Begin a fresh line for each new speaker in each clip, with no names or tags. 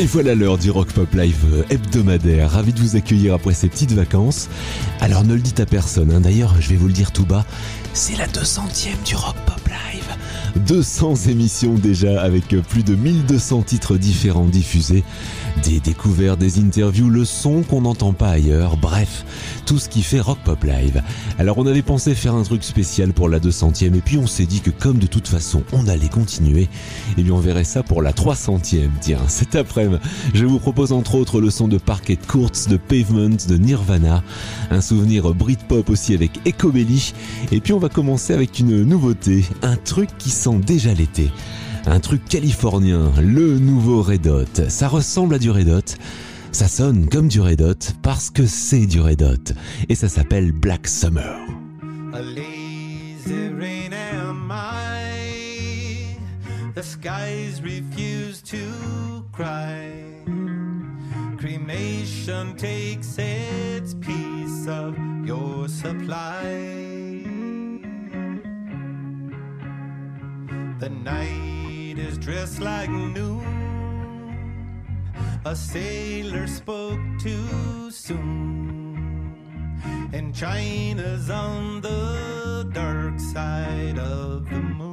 Et voilà l'heure du Rock Pop Live hebdomadaire. Ravi de vous accueillir après ces petites vacances. Alors ne le dites à personne, hein. d'ailleurs je vais vous le dire tout bas, c'est la 200e du Rock Pop Live. 200 émissions déjà avec plus de 1200 titres différents diffusés, des découvertes, des interviews, le son qu'on n'entend pas ailleurs, bref, tout ce qui fait Rock Pop Live. Alors on avait pensé faire un truc spécial pour la 200e et puis on s'est dit que comme de toute façon on allait continuer, et eh bien on verrait ça pour la 300e. Tiens, cet après-midi, je vous propose entre autres le son de Parquet Courts, de Pavement, de Nirvana, un souvenir Britpop aussi avec Ecobelly, et puis on va commencer avec une nouveauté, un truc qui sent déjà l'été. Un truc californien, le nouveau Red Hot. Ça ressemble à du Red Hot. Ça sonne comme du Red Hot parce que c'est du Red Hot. Et ça s'appelle Black Summer. The night is dressed like noon. A sailor spoke too soon. And China's on the dark side of the moon.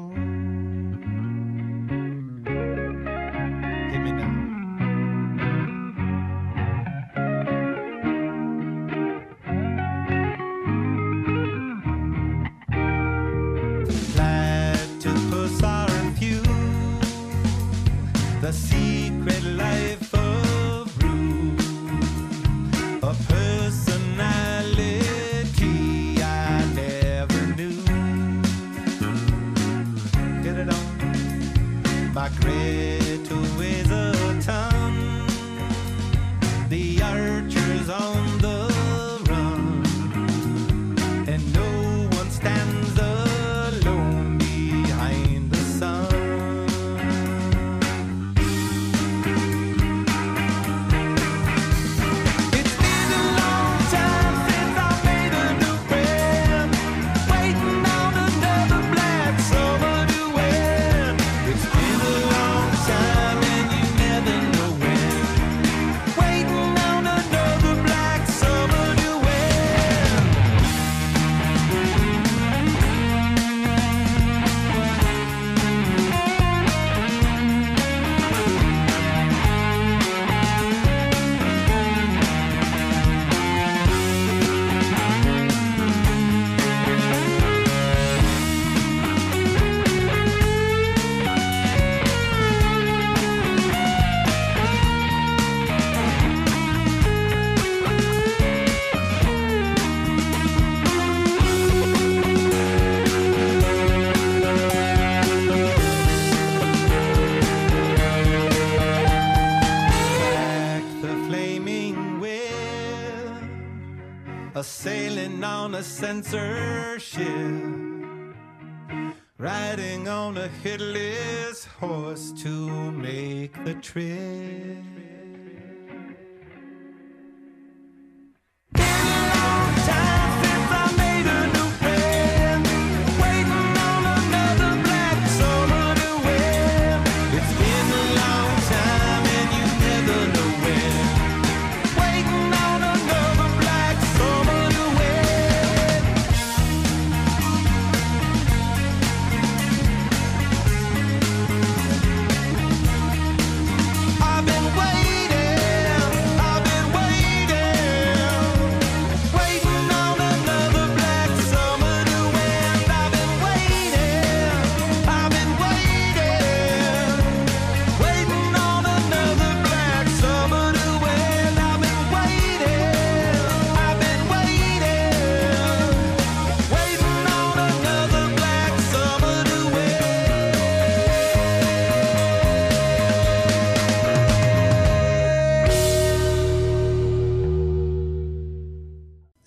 Censorship.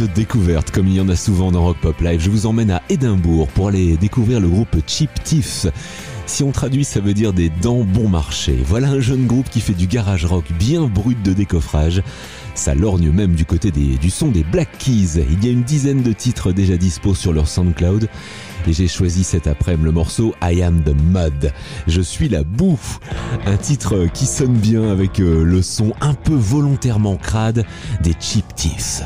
découverte, comme il y en a souvent dans Rock Pop Live. Je vous emmène à Édimbourg pour aller découvrir le groupe Cheap Tiff. Si on traduit, ça veut dire des dents bon marché. Voilà un jeune groupe qui fait du garage rock bien brut de décoffrage. Ça lorgne même du côté du son des Black Keys. Il y a une dizaine de titres déjà dispo sur leur SoundCloud. Et j'ai choisi cet après-midi le morceau I Am the Mud. Je suis la boue. Un titre qui sonne bien avec euh, le son un peu volontairement crade des Cheap
Teeth.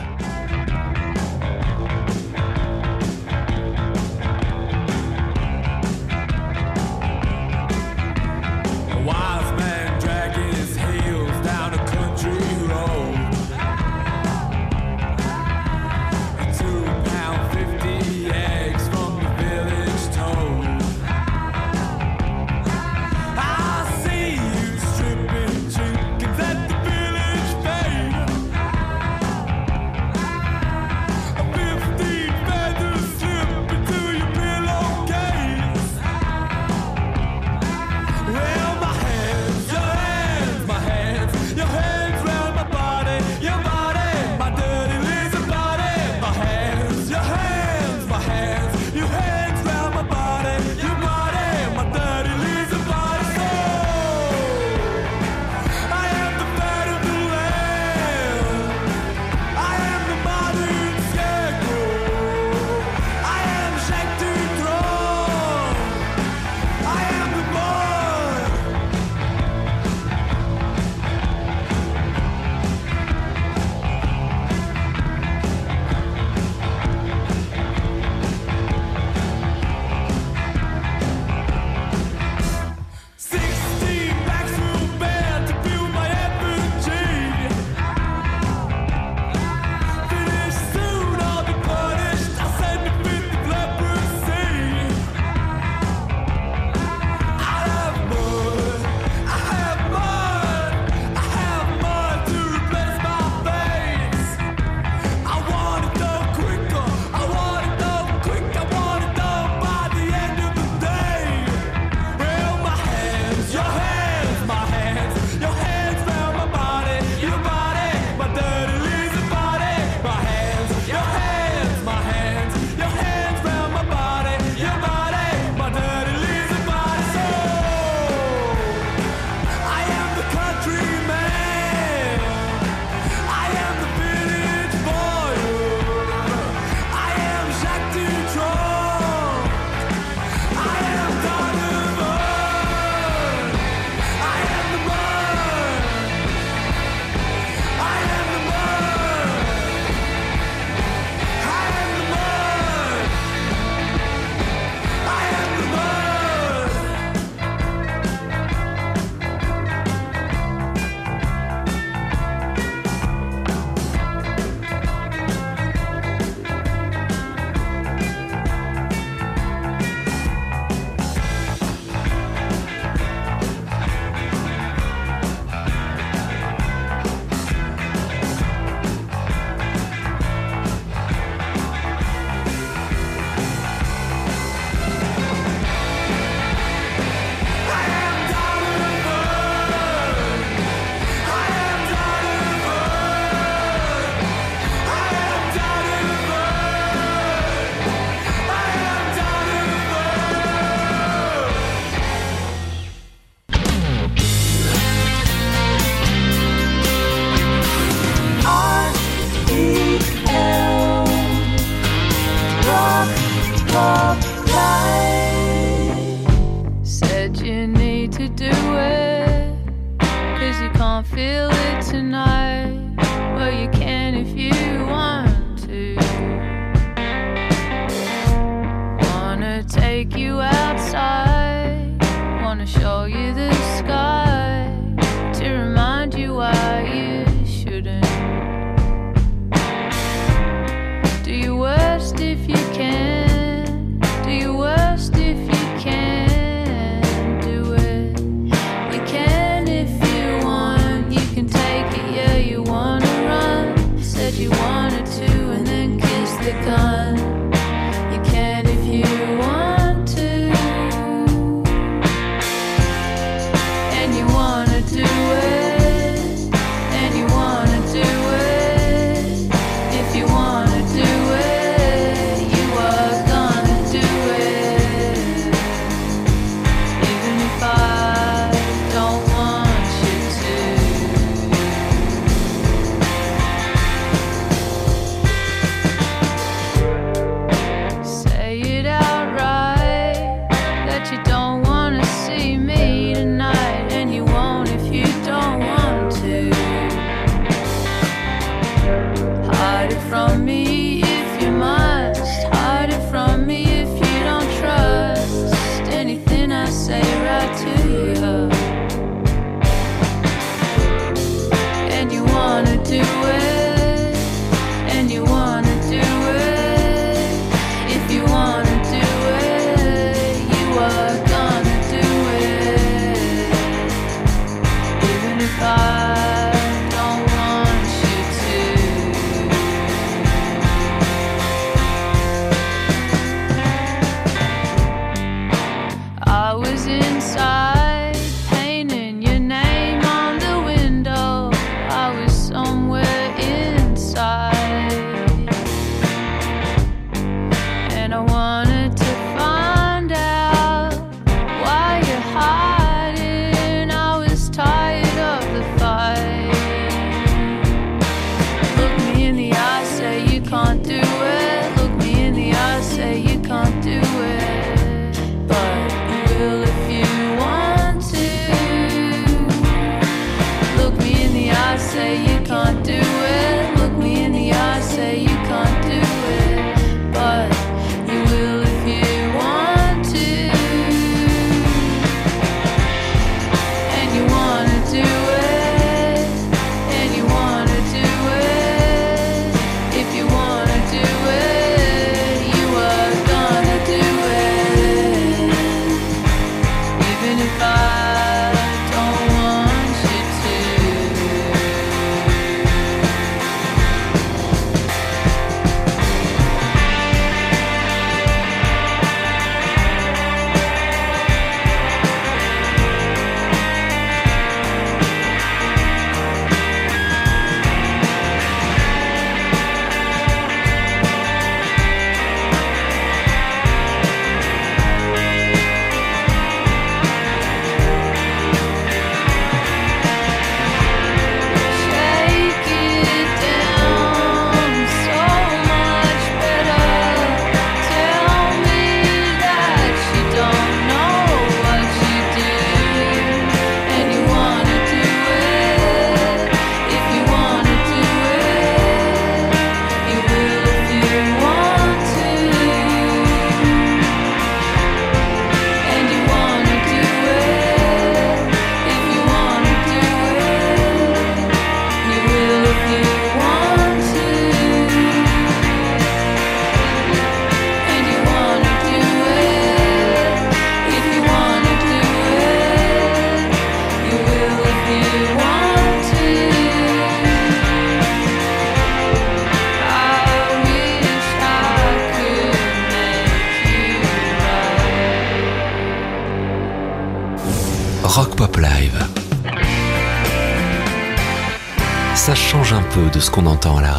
100
ans là.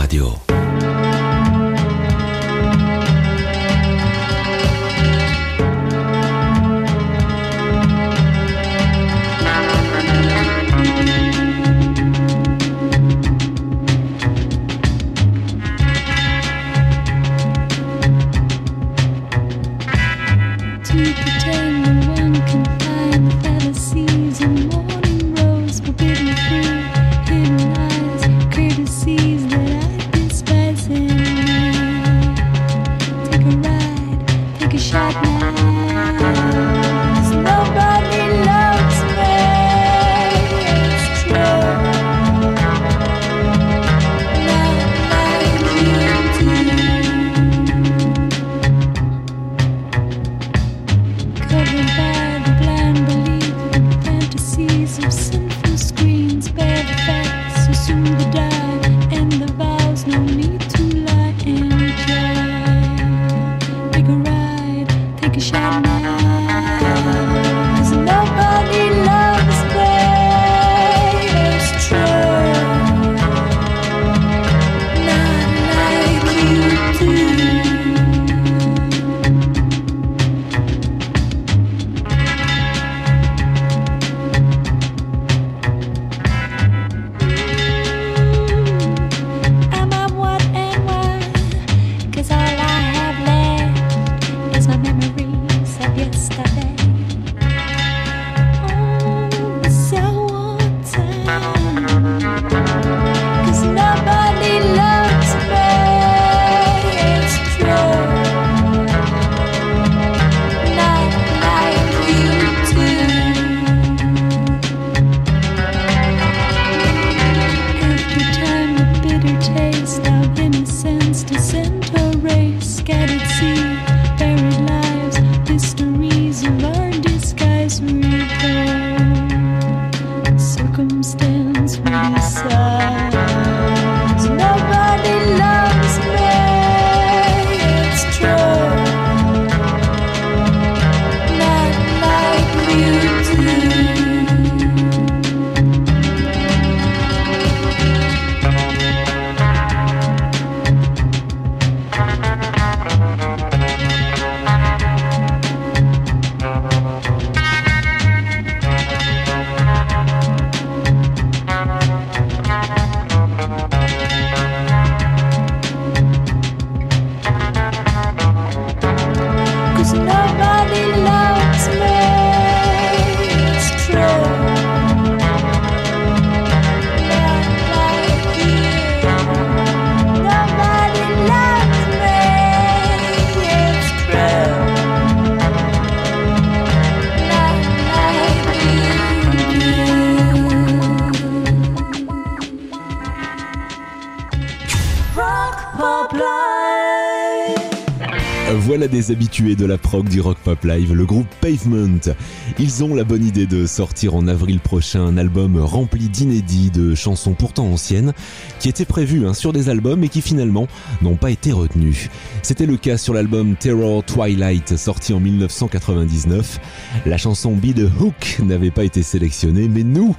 De la prog du rock pop live, le groupe Pavement. Ils ont la bonne idée de sortir en avril prochain un album rempli d'inédits, de chansons pourtant anciennes, qui étaient prévues hein, sur des albums et qui finalement n'ont pas été retenues. C'était le cas sur l'album Terror Twilight, sorti en 1999. La chanson Be the Hook n'avait pas été sélectionnée, mais nous,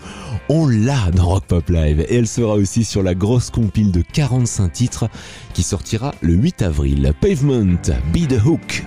on l'a dans Rock Pop Live et elle sera aussi sur la grosse compile de 45 titres qui sortira le 8 avril. Pavement, Be the Hook.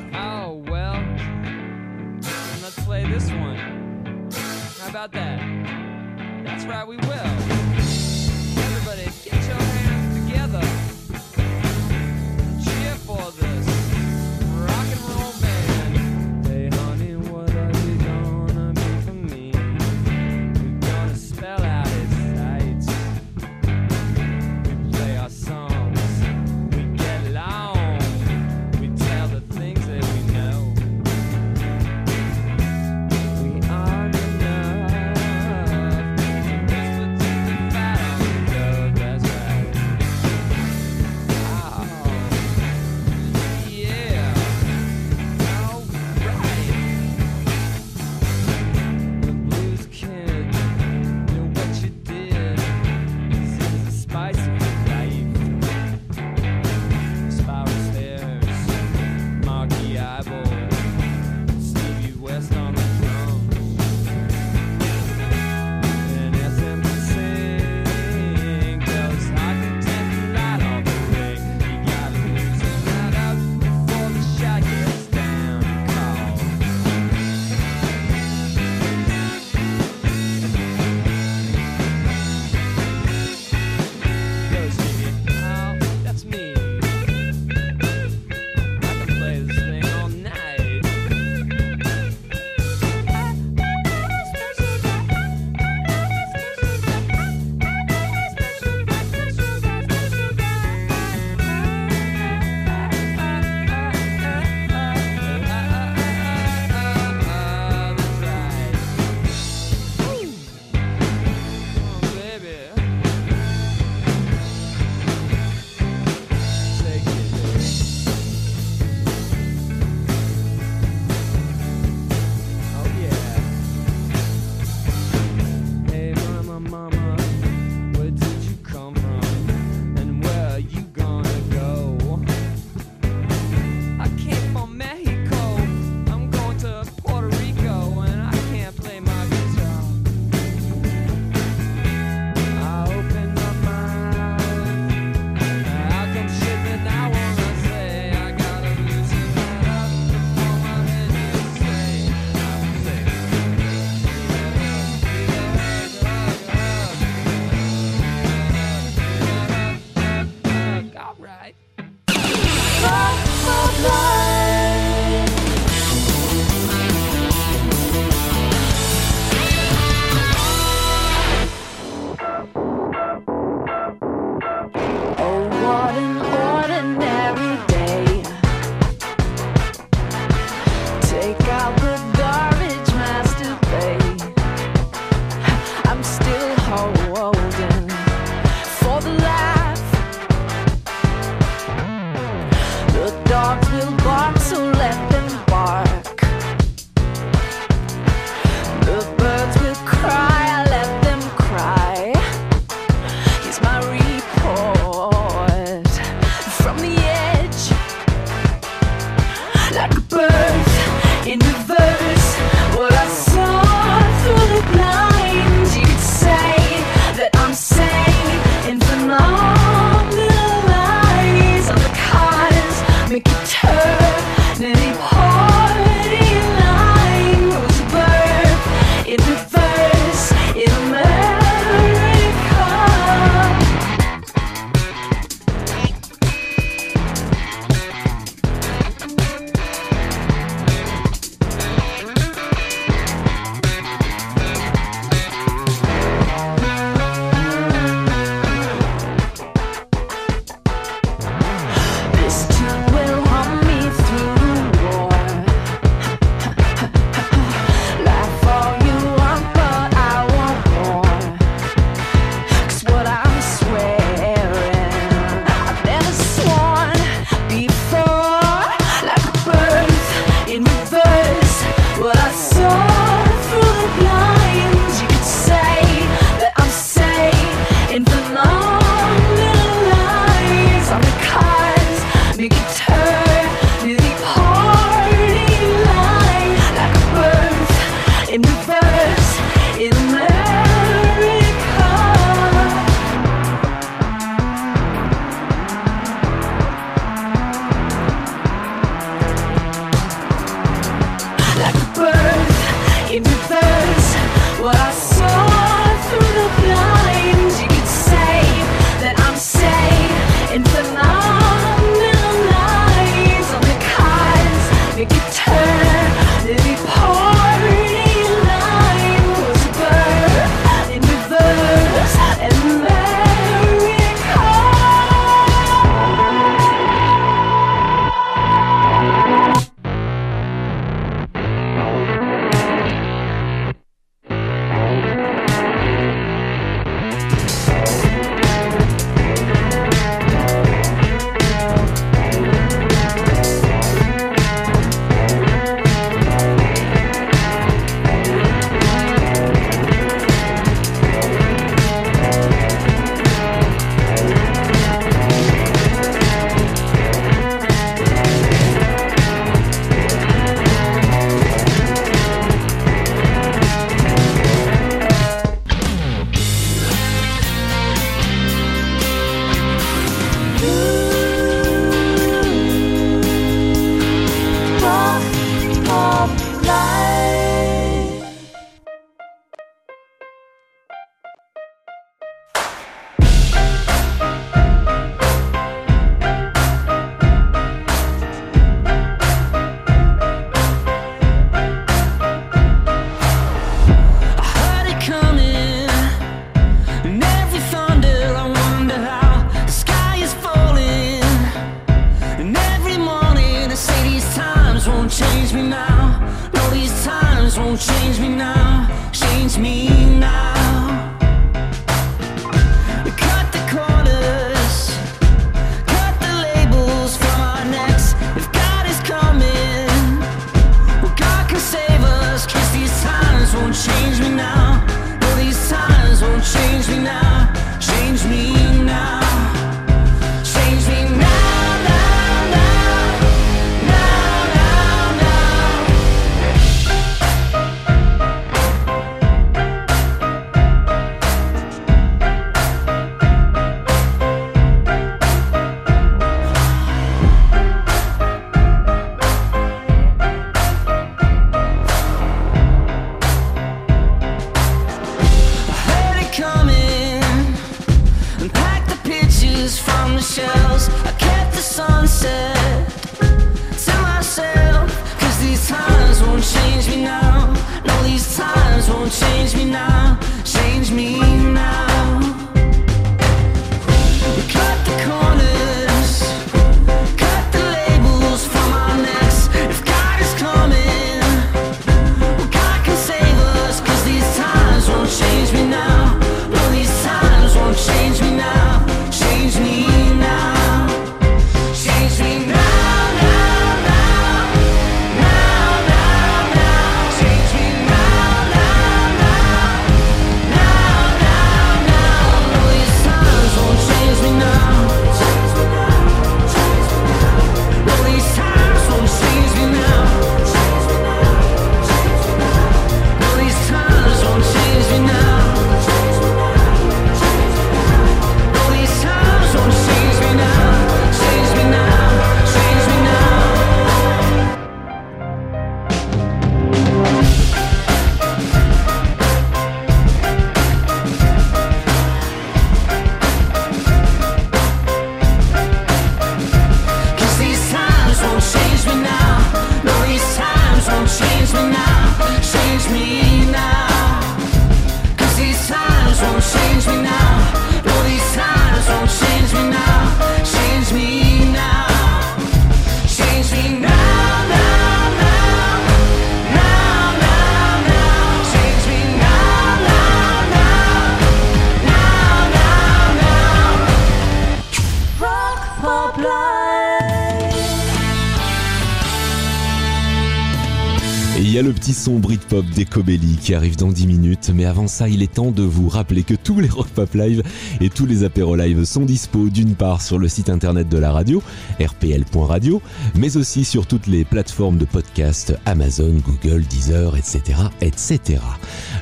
Son Britpop d'Ecobelly qui arrive dans 10 minutes, mais avant ça, il est temps de vous rappeler que tous les Rock Pop Live et tous les apéros live sont dispo d'une part sur le site internet de la radio, rpl.radio, mais aussi sur toutes les plateformes de podcast, Amazon, Google, Deezer, etc., etc.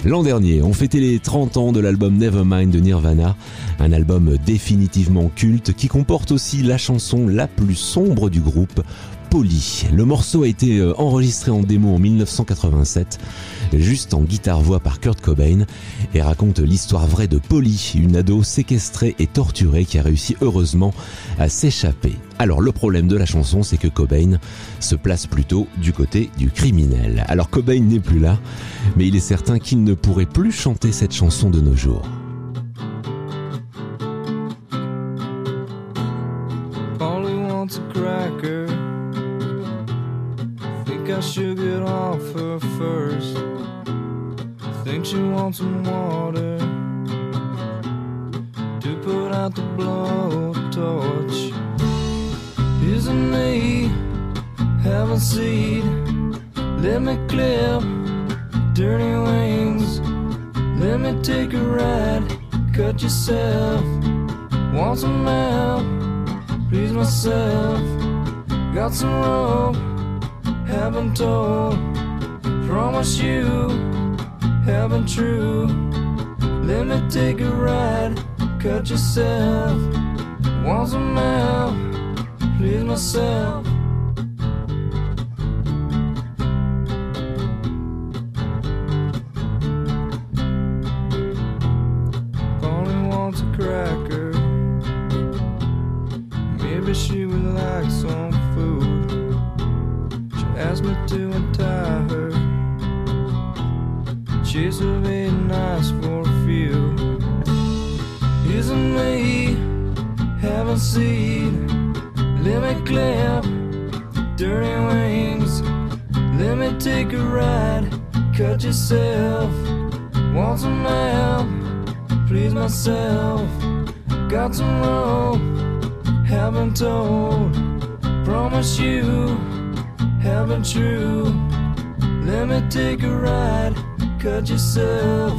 L'an dernier, on fêtait les 30 ans de l'album Nevermind de Nirvana, un album définitivement culte qui comporte aussi la chanson la plus sombre du groupe, Polly. Le morceau a été euh, enregistré en démo en 1987, juste en guitare-voix par Kurt Cobain, et raconte l'histoire vraie de Polly, une ado séquestrée et torturée qui a réussi heureusement à s'échapper. Alors le problème de la chanson, c'est que Cobain se place plutôt du côté du criminel. Alors Cobain n'est plus là, mais il est certain qu'il ne pourrait plus chanter cette chanson de nos jours.
Off her first. Think she wants some water to put out the blowtorch. Isn't me have a seat? Let me clip dirty wings. Let me take a ride. Cut yourself. Want some help? Please myself. Got some rope haven't told. Promise you, haven't true. Let me take a ride, cut yourself. Once a mile, please myself. She's a very nice for a few. Isn't me haven't seen? Let me clap dirty wings. Let me take a ride. Cut yourself. Want some help? Please myself. Got some rope. Haven't told. Promise you haven't true. Let me take a ride, cut yourself.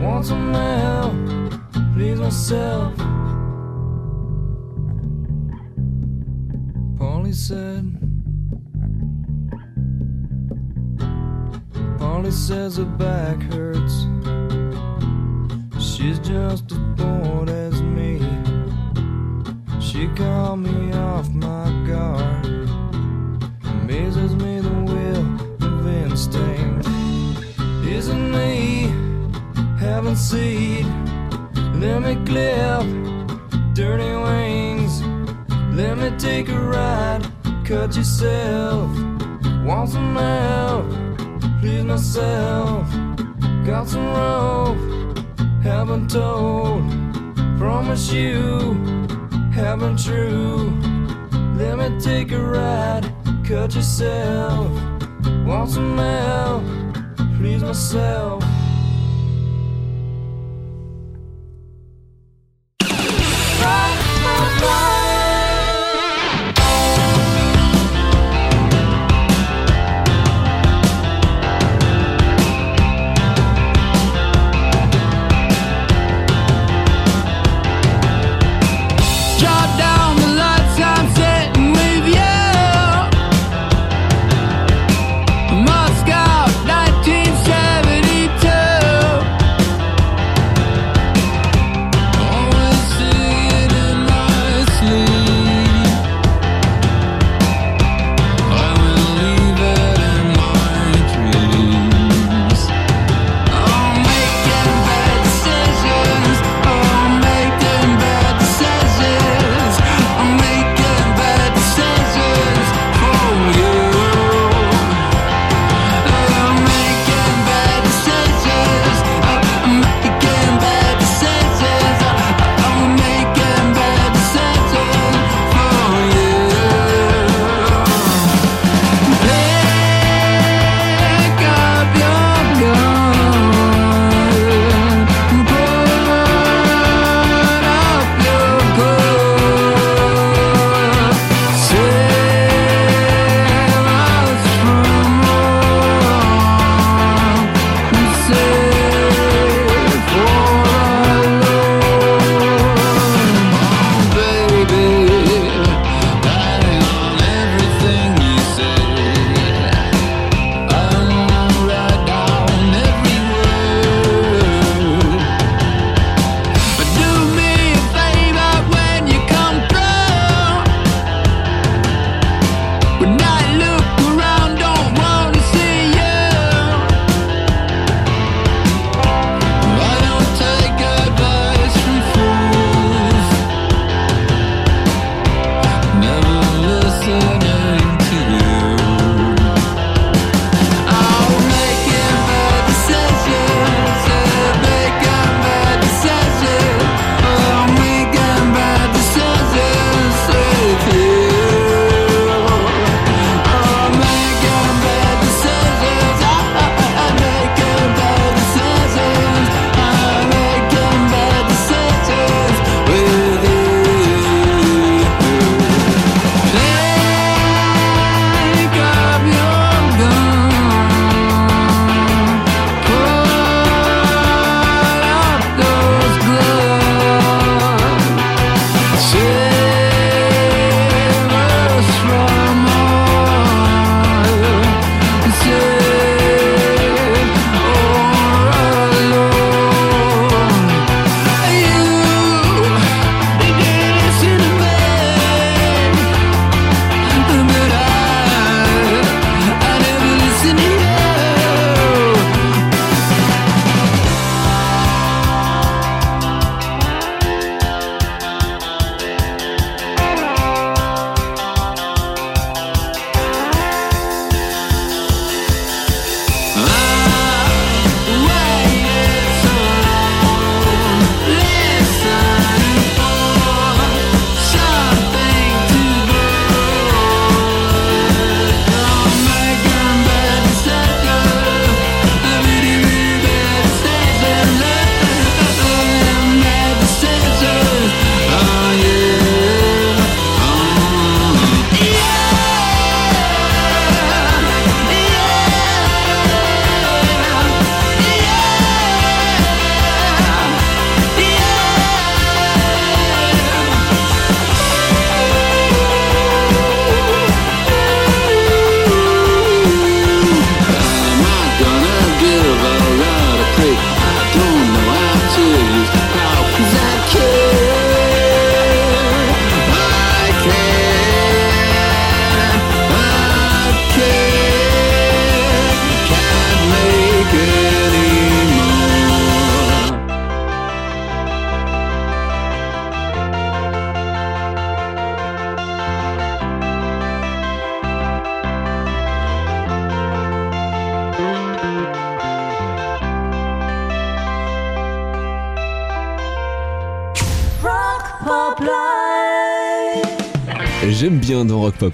Want some help, please myself. Polly said, Polly says her back hurts. She's just as bored as me. She called me off my guard amazes me the will of instinct. Me having seed? Let me clip dirty wings. Let me take a ride. Cut yourself. Want some help? Please myself. Got some rope. Haven't told. Promise you. Haven't true. Let me take a ride cut yourself. Want some help? Please myself.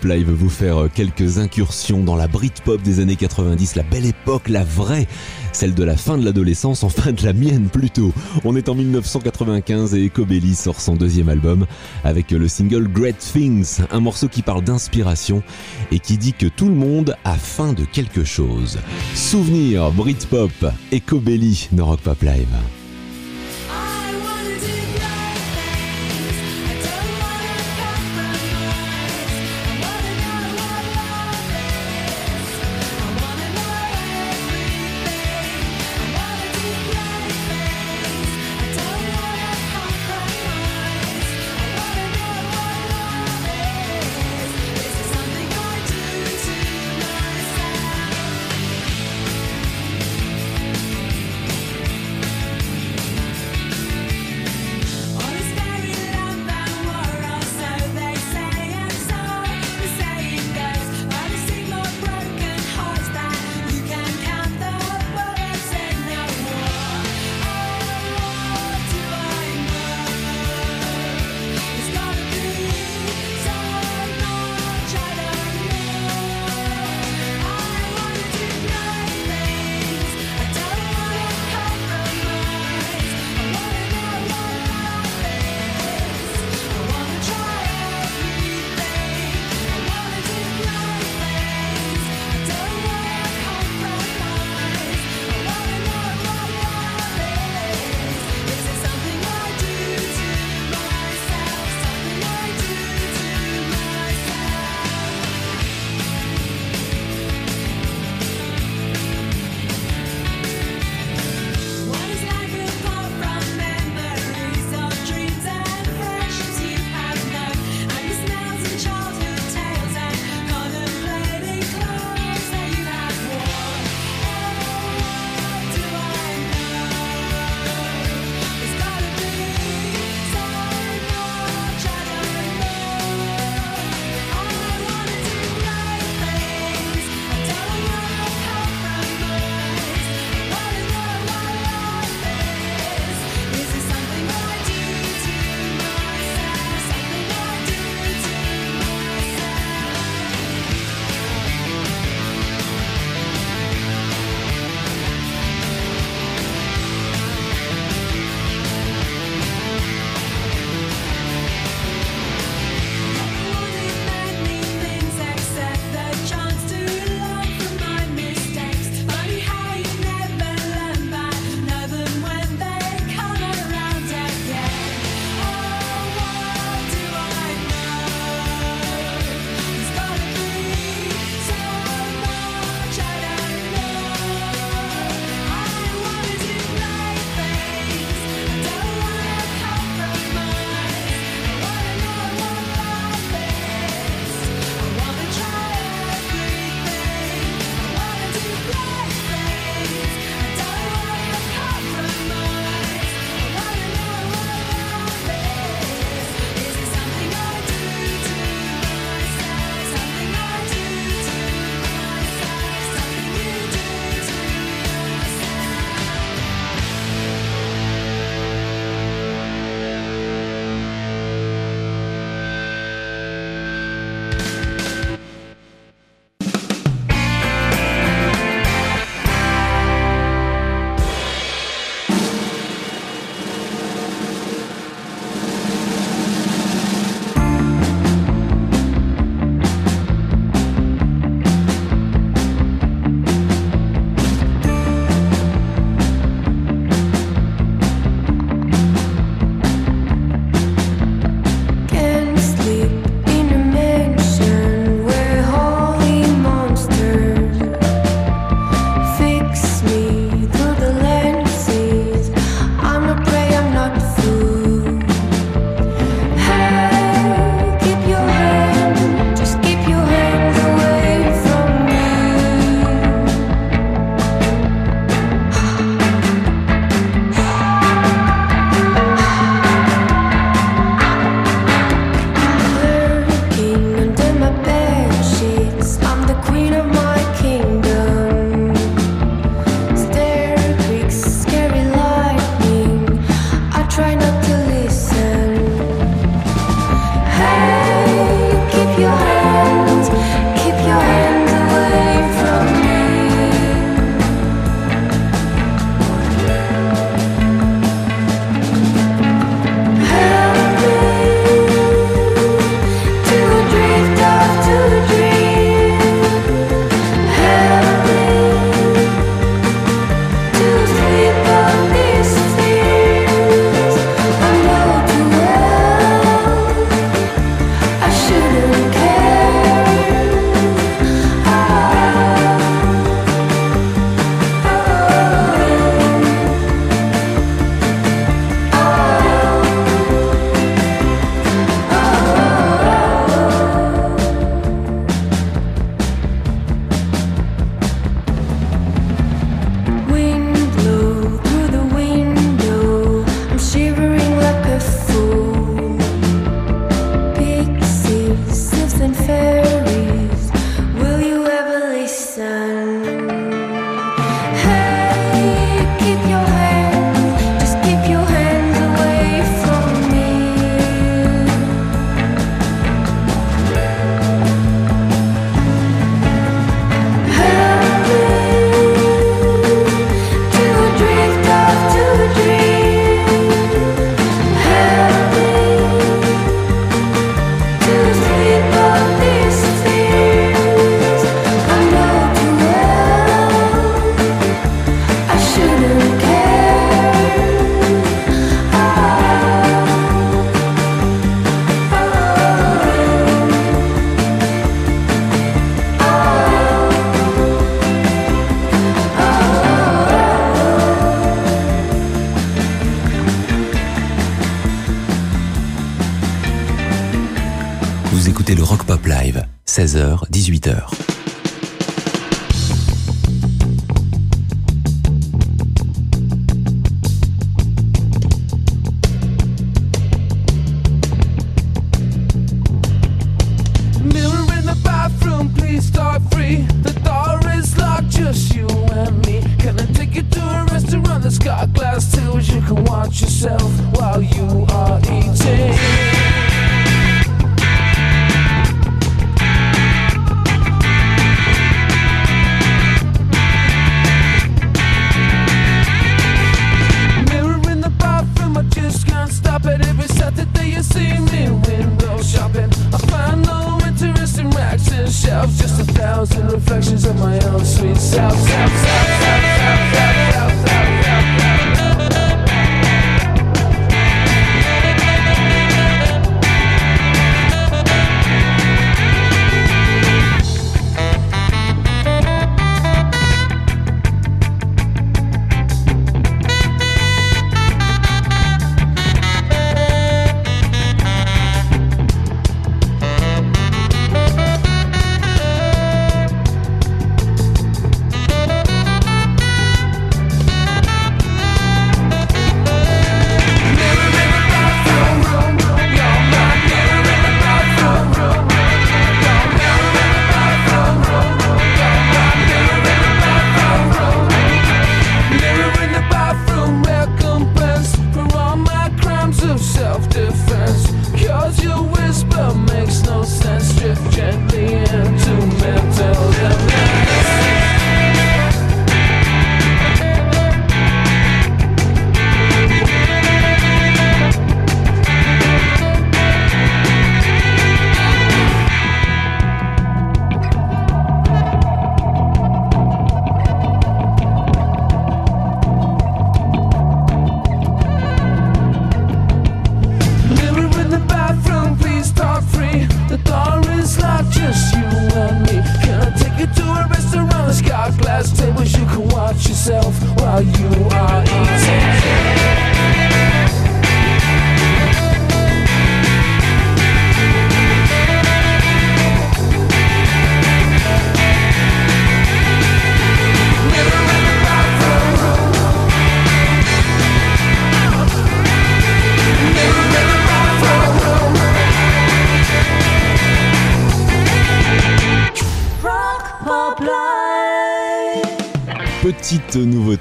Live vous faire quelques incursions dans la Britpop des années 90, la belle époque, la vraie, celle de la fin de l'adolescence, enfin de la mienne plutôt. On est en 1995 et Ecobelly sort son deuxième album avec le single Great Things, un morceau qui parle d'inspiration et qui dit que tout le monde a faim de quelque chose. Souvenir, Britpop, Ecobelly dans Rock Pop Live.
16h, 18h.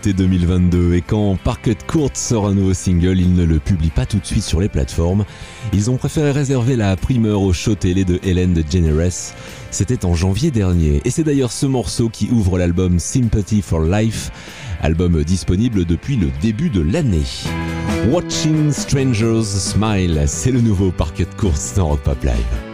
Petite nouveauté 2022 et quand Parquet Court sort un nouveau single, ils ne le publient pas tout de suite sur les plateformes. Ils ont préféré réserver la primeur au show télé de Hélène DeGeneres. C'était en janvier dernier et c'est d'ailleurs ce morceau qui ouvre l'album Sympathy for Life, album disponible depuis le début de l'année. Watching Strangers Smile, c'est le nouveau Parquet Court dans Rock Pop Live.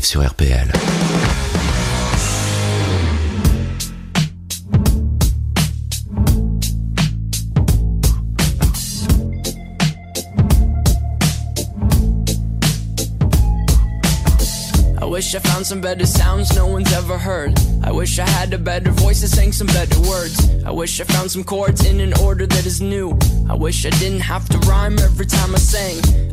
Live sur RPL.
wish I found some better sounds no one's ever heard. I wish I had a better voice that sang some better words. I wish I found some chords in an order that is new. I wish I didn't have to rhyme every time I sang.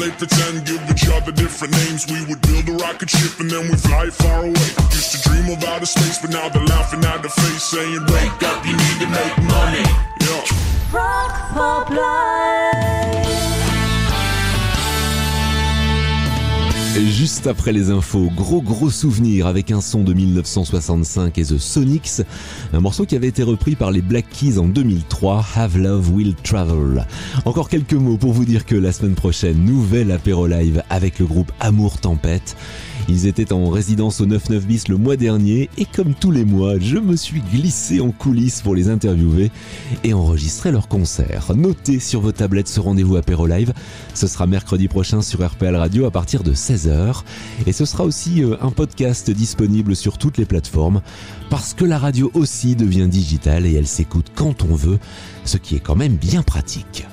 play pretend, give each other different names. We would build a rocket ship and then we'd fly far away. Used to dream of outer space, but now they're laughing at the face, saying, Wake up, you need to make money. Yeah.
Rock Pop Live.
Juste après les infos, gros gros souvenir avec un son de 1965 et The Sonics, un morceau qui avait été repris par les Black Keys en 2003, Have Love Will Travel. Encore quelques mots pour vous dire que la semaine prochaine, nouvel apéro live avec le groupe Amour Tempête. Ils étaient en résidence au 99 bis le mois dernier et comme tous les mois, je me suis glissé en coulisses pour les interviewer et enregistrer leur concert. Notez sur vos tablettes ce rendez-vous apéro live. Ce sera mercredi prochain sur RPL Radio à partir de 16h et ce sera aussi euh, un podcast disponible sur toutes les plateformes parce que la radio aussi devient digitale et elle s'écoute quand on veut, ce qui est quand même bien pratique.